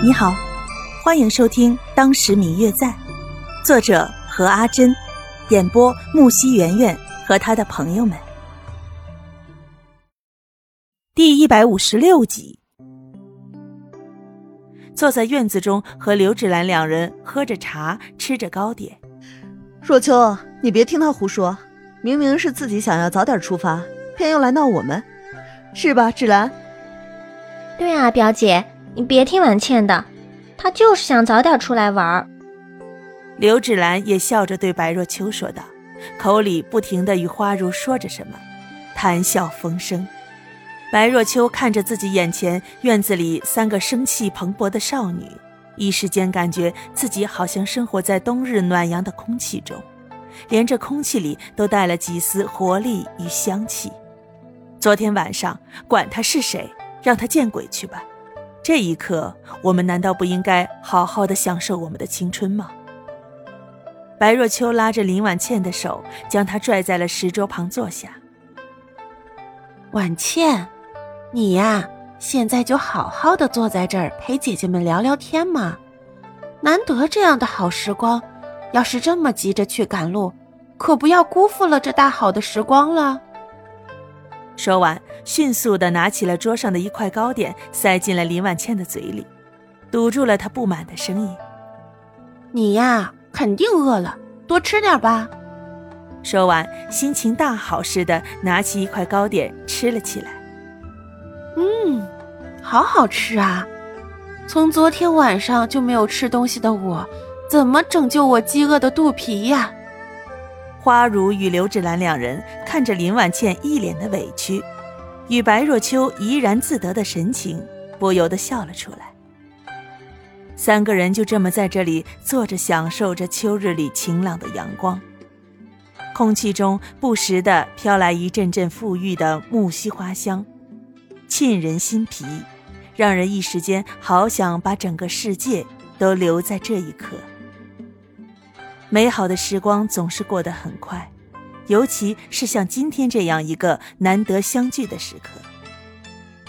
你好，欢迎收听《当时明月在》，作者何阿珍，演播木西圆圆和他的朋友们。第一百五十六集，坐在院子中和刘芷兰两人喝着茶，吃着糕点。若秋，你别听他胡说，明明是自己想要早点出发，偏又来闹我们，是吧，芷兰？对啊，表姐。你别听婉倩的，她就是想早点出来玩。刘芷兰也笑着对白若秋说道，口里不停的与花如说着什么，谈笑风生。白若秋看着自己眼前院子里三个生气蓬勃的少女，一时间感觉自己好像生活在冬日暖阳的空气中，连这空气里都带了几丝活力与香气。昨天晚上，管他是谁，让他见鬼去吧。这一刻，我们难道不应该好好的享受我们的青春吗？白若秋拉着林婉倩的手，将她拽在了石桌旁坐下。婉倩，你呀，现在就好好的坐在这儿陪姐姐们聊聊天嘛。难得这样的好时光，要是这么急着去赶路，可不要辜负了这大好的时光了。说完，迅速地拿起了桌上的一块糕点，塞进了林婉倩的嘴里，堵住了她不满的声音：“你呀，肯定饿了，多吃点吧。”说完，心情大好似的拿起一块糕点吃了起来。嗯，好好吃啊！从昨天晚上就没有吃东西的我，怎么拯救我饥饿的肚皮呀？花如与刘芷兰两人看着林婉倩一脸的委屈，与白若秋怡然自得的神情，不由得笑了出来。三个人就这么在这里坐着，享受着秋日里晴朗的阳光。空气中不时的飘来一阵阵馥郁的木樨花香，沁人心脾，让人一时间好想把整个世界都留在这一刻。美好的时光总是过得很快，尤其是像今天这样一个难得相聚的时刻。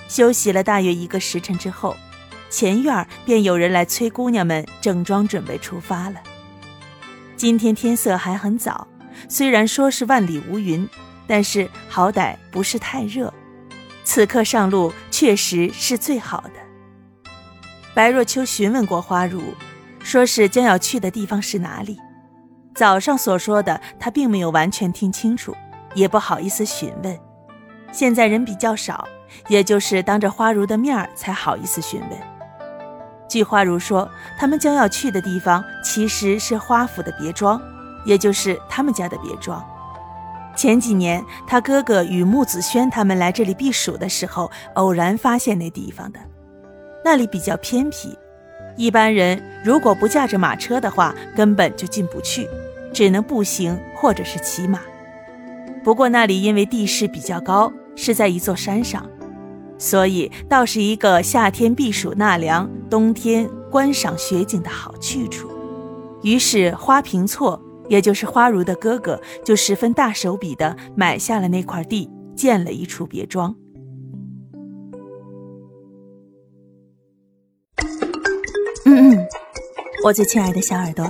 休息了大约一个时辰之后，前院便有人来催姑娘们整装准备出发了。今天天色还很早，虽然说是万里无云，但是好歹不是太热，此刻上路确实是最好的。白若秋询问过花如，说是将要去的地方是哪里。早上所说的，他并没有完全听清楚，也不好意思询问。现在人比较少，也就是当着花如的面儿才好意思询问。据花如说，他们将要去的地方其实是花府的别庄，也就是他们家的别庄。前几年他哥哥与穆子轩他们来这里避暑的时候，偶然发现那地方的。那里比较偏僻，一般人如果不驾着马车的话，根本就进不去。只能步行或者是骑马，不过那里因为地势比较高，是在一座山上，所以倒是一个夏天避暑纳凉、冬天观赏雪景的好去处。于是花平错，也就是花如的哥哥，就十分大手笔的买下了那块地，建了一处别庄。嗯嗯，我最亲爱的小耳朵。